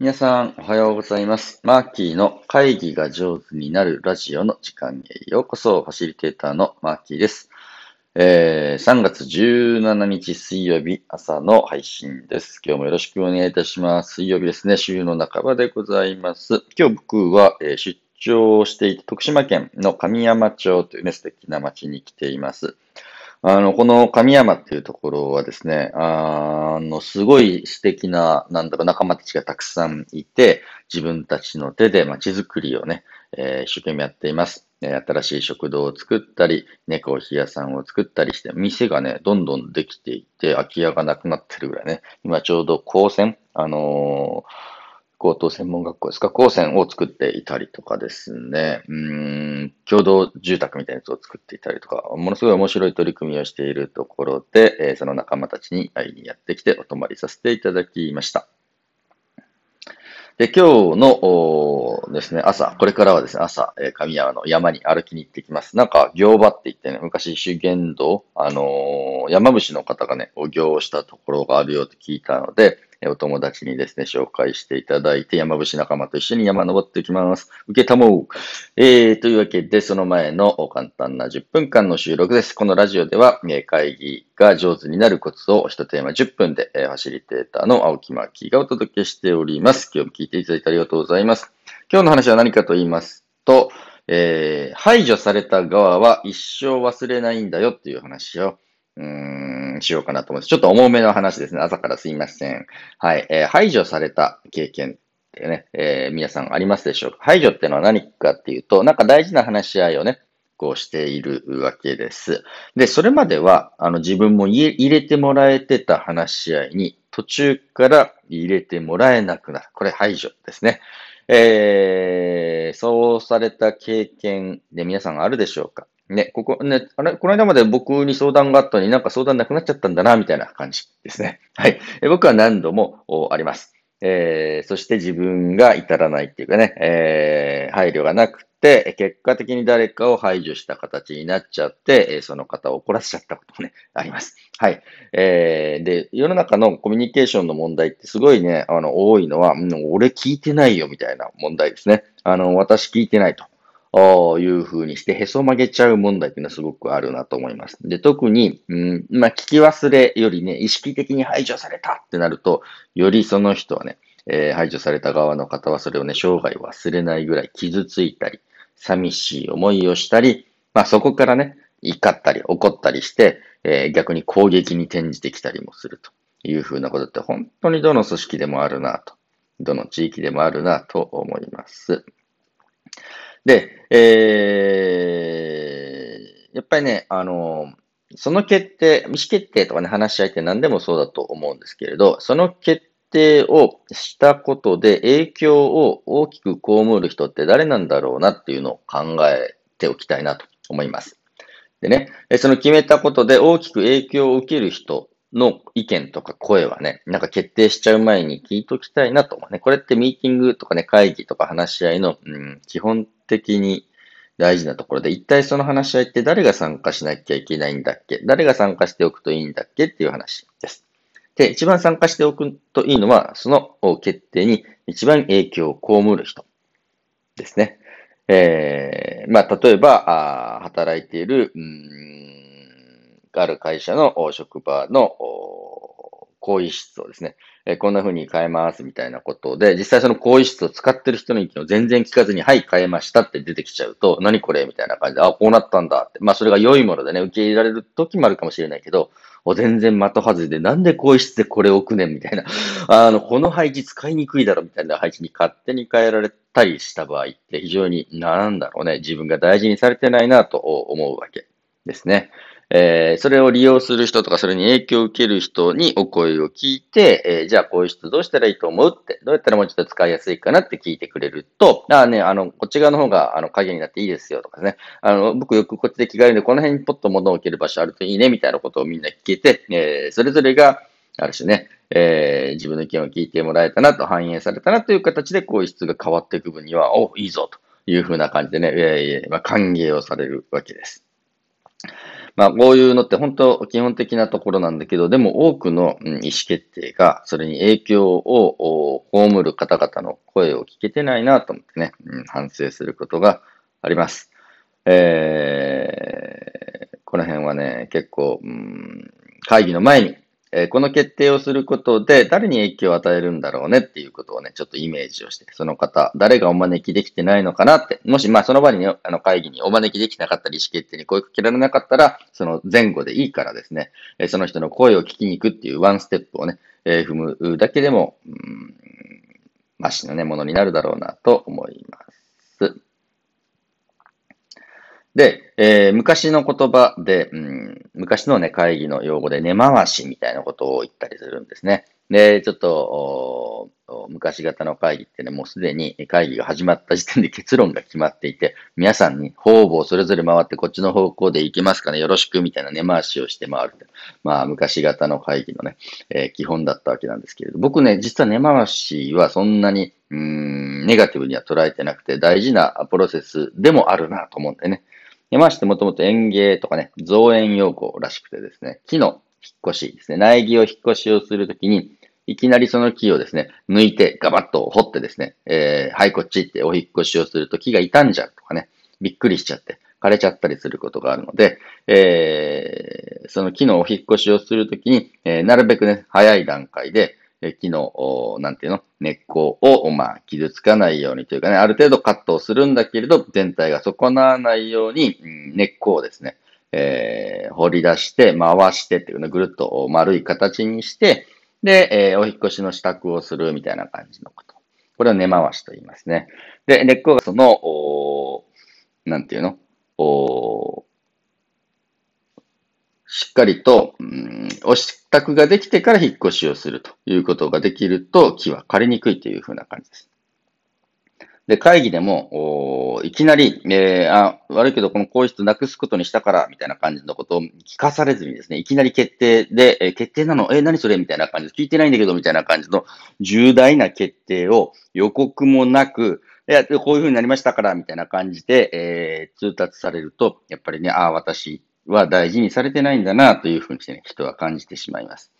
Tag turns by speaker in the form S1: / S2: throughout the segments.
S1: 皆さん、おはようございます。マーキーの会議が上手になるラジオの時間へようこそ。ファシリテーターのマーキーです。えー、3月17日水曜日朝の配信です。今日もよろしくお願いいたします。水曜日ですね。週の半ばでございます。今日僕は、えー出張していて徳島県の神山町というね、素敵な町に来ています。あの、この神山っていうところはですね、あの、すごい素敵な、なんだろ、仲間たちがたくさんいて、自分たちの手で街づくりをね、えー一生懸命やっています。新しい食堂を作ったり、猫冷屋さんを作ったりして、店がね、どんどんできていて、空き家がなくなってるぐらいね、今ちょうど高専、あのー高等専門学校ですか、高専を作っていたりとかですね、うーん、共同住宅みたいなやつを作っていたりとか、ものすごい面白い取り組みをしているところで、えーその仲間たちに会いにやってきてお泊まりさせていただきました。で、今日のですね、朝、これからはですね、朝、え神山の山に歩きに行ってきます。なんか、行場って言ってね、昔修験道、あのー山伏の方がね、お行をしたところがあるよって聞いたので、お友達にですね、紹介していただいて、山伏仲間と一緒に山登っていきます。受けたもう。えー、というわけで、その前の簡単な10分間の収録です。このラジオでは、会議が上手になるコツを一テーマ10分で、ファシリテーターの青木真希がお届けしております。今日も聞いていただいてありがとうございます。今日の話は何かと言いますと、えー排除された側は一生忘れないんだよっていう話を、うーん、しようかなと思います。ちょっと重めの話ですね。朝からすいません。はい。えー排除された経験ってね、えー皆さんありますでしょうか？排除ってのは何かっていうと、なんか大事な話し合いをね、こうしているわけです。で、それまでは、あの、自分も入れてもらえてた話し合いに、途中から入れてもらえなくなる。これ排除ですね。えー、そうされた経験で皆さんあるでしょうか？ね、ここ、ね、あれ、この間まで僕に相談があったのになんか相談なくなっちゃったんだな、みたいな感じですね。はい。え僕は何度もあります。えー、そして自分が至らないっていうかね、えー、配慮がなくて、結果的に誰かを排除した形になっちゃって、その方を怒らせちゃったこともね、あります。はい。えー、で、世の中のコミュニケーションの問題ってすごいね、あの、多いのは、うん俺聞いてないよみたいな問題ですね。あの、私聞いてないと。ああいう風にしてへそ曲げちゃう問題っていうのはすごくあるなと思います。で、特に、うん、まあ、聞き忘れよりね、意識的に排除されたってなると、よりその人はね、えー排除された側の方はそれをね、生涯忘れないぐらい傷ついたり、寂しい思いをしたり、まあそこからね、怒ったり怒ったりして、えー逆に攻撃に転じてきたりもするというふうなことって本当にどの組織でもあるなと、どの地域でもあるなと思います。で、えー、やっぱりね、あの、その決定、意思決定とかね、話し合いって何でもそうだと思うんですけれど、その決定をしたことで影響を大きく被る人って誰なんだろうなっていうのを考えておきたいなと思います。でね、その決めたことで大きく影響を受ける人の意見とか声はね、なんか決定しちゃう前に聞いときたいなとね。これってミーティングとかね、会議とか話し合いの、うん、基本的に大事なところで、一体その話し合いって誰が参加しなきゃいけないんだっけ？誰が参加しておくといいんだっけっていう話です。で、一番参加しておくといいのは、その決定に一番影響を被る人ですね。えー、まあ、例えば、働いている、うん、ある会社の職場の更衣室をですね、えこんな風に変えますみたいなことで、実際その更衣室を使ってる人の意見を全然聞かずに、はい、変えましたって出てきちゃうと、何これみたいな感じで、あ、こうなったんだって。まあ、それが良いものでね、受け入れられる時もあるかもしれないけど、全然的外れで、なんで更衣室でこれ置くねんみたいな。あの、この配置使いにくいだろみたいな配置に勝手に変えられたりした場合って非常に、なんだろうね、自分が大事にされてないなと思うわけですね。えーそれを利用する人とか、それに影響を受ける人にお声を聞いて、えーじゃあこういう人どうしたらいいと思うって、どうやったらもうちょっと使いやすいかなって聞いてくれると、ああね、あの、こっち側の方が、あの、影になっていいですよとかね、あの、僕よくこっちで着替えるんで、この辺にポッと物を置ける場所あるといいね、みたいなことをみんな聞けて、えーそれぞれが、ある種ね、えー自分の意見を聞いてもらえたなと、反映されたなという形で、こういう質が変わっていく分には、お、いいぞというふうな感じでね、えーまあ、歓迎をされるわけです。まあ、こういうのって本当基本的なところなんだけど、でも多くの、意思決定が、それに影響を被る方々の声を聞けてないなと思ってね、うん、反省することがあります。えー、この辺はね、結構、うん、会議の前にえー、この決定をすることで誰に影響を与えるんだろうねっていうことをね、ちょっとイメージをして、その方、誰がお招きできてないのかなって、もしまあその場にね、あの会議にお招きできなかったり意思決定に声かけられなかったら、その前後でいいからですね、えー、その人の声を聞きに行くっていうワンステップをね、えー、踏むだけでも、うん、マシなね、ものになるだろうなと思います。で、えー、昔の言葉で、うん、昔のね、会議の用語で根回しみたいなことを言ったりするんですね。で、ちょっと、昔型の会議ってね、もうすでに会議が始まった時点で結論が決まっていて、皆さんに方々それぞれ回ってこっちの方向で行けますかねよろしくみたいな根回しをして回る。まあ、昔型の会議のね、えー、基本だったわけなんですけれど、僕ね、実は根回しはそんなに、うん、ネガティブには捉えてなくて大事なプロセスでもあるなと思うんでね。山してもともと園芸とかね、造園用語らしくてですね、木の引っ越しですね、苗木を引っ越しをするときに、いきなりその木をですね、抜いてガバッと掘ってですね、えー、はい、こっちってお引っ越しをすると木が傷んじゃうとかね、びっくりしちゃって、枯れちゃったりすることがあるので、えー、その木のお引っ越しをするときに、えー、なるべくね、早い段階で、木の、なんていうの、根っこを、まあ、傷つかないようにというかね、ある程度カットをするんだけれど、全体が損なわないように、うん、根っこをですね、えー、掘り出して、回してっていうね、ぐるっと丸い形にして、で、えー、お引越しの支度をするみたいな感じのこと。これを根回しと言いますね。で、根っこがその、おなんていうのおしっかりと、うん、お支度ができてから引っ越しをするということができると、木は枯れにくいというふうな感じです。で、会議でも、おいきなり、えー、あ、悪いけど、この皇室なくすことにしたから、みたいな感じのことを聞かされずにですね、いきなり決定で、えー、決定なの？えー、何それ？みたいな感じで、聞いてないんだけど、みたいな感じの重大な決定を予告もなく、いや、こういうふうになりましたから、みたいな感じで、えー、通達されると、やっぱりね、ああ、私は大事にされてないんだな、というふうにしてね、人は感じてしまいます。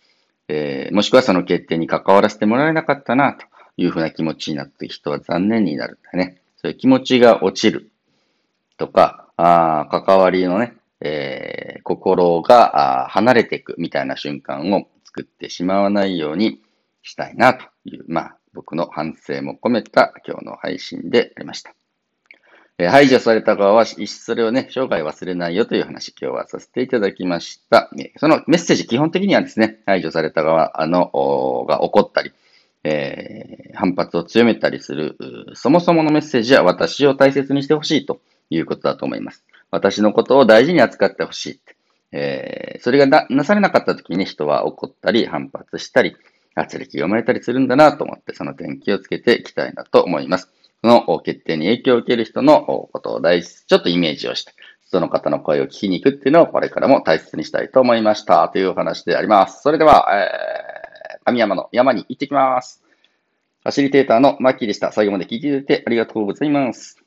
S1: えー、もしくはその決定に関わらせてもらえなかったな、というふうな気持ちになって人は残念になるんだね。そういう気持ちが落ちるとか、あ関わりのね、えー、心が離れていくみたいな瞬間を作ってしまわないようにしたいなという、まあ、僕の反省も込めた今日の配信でありました。え排除された側は、それをね、生涯忘れないよという話、今日はさせていただきました。そのメッセージ、基本的にはですね、排除された側のが怒ったり、えー、反発を強めたりする、そもそものメッセージは私を大切にしてほしいということだと思います。私のことを大事に扱ってほしいって。えー、それがななされなかった時に、人は怒ったり、反発したり、圧力が生まれたりするんだなと思って、その点気をつけていきたいなと思います。その決定に影響を受ける人のことを大事ちょっとイメージをして、その方の声を聞きに行くっていうのをこれからも大切にしたいと思いましたというお話であります。それでは、えー、神山の山に行ってきます。ファシリテーターのマッキーでした。最後まで聞いていただいてありがとうございます。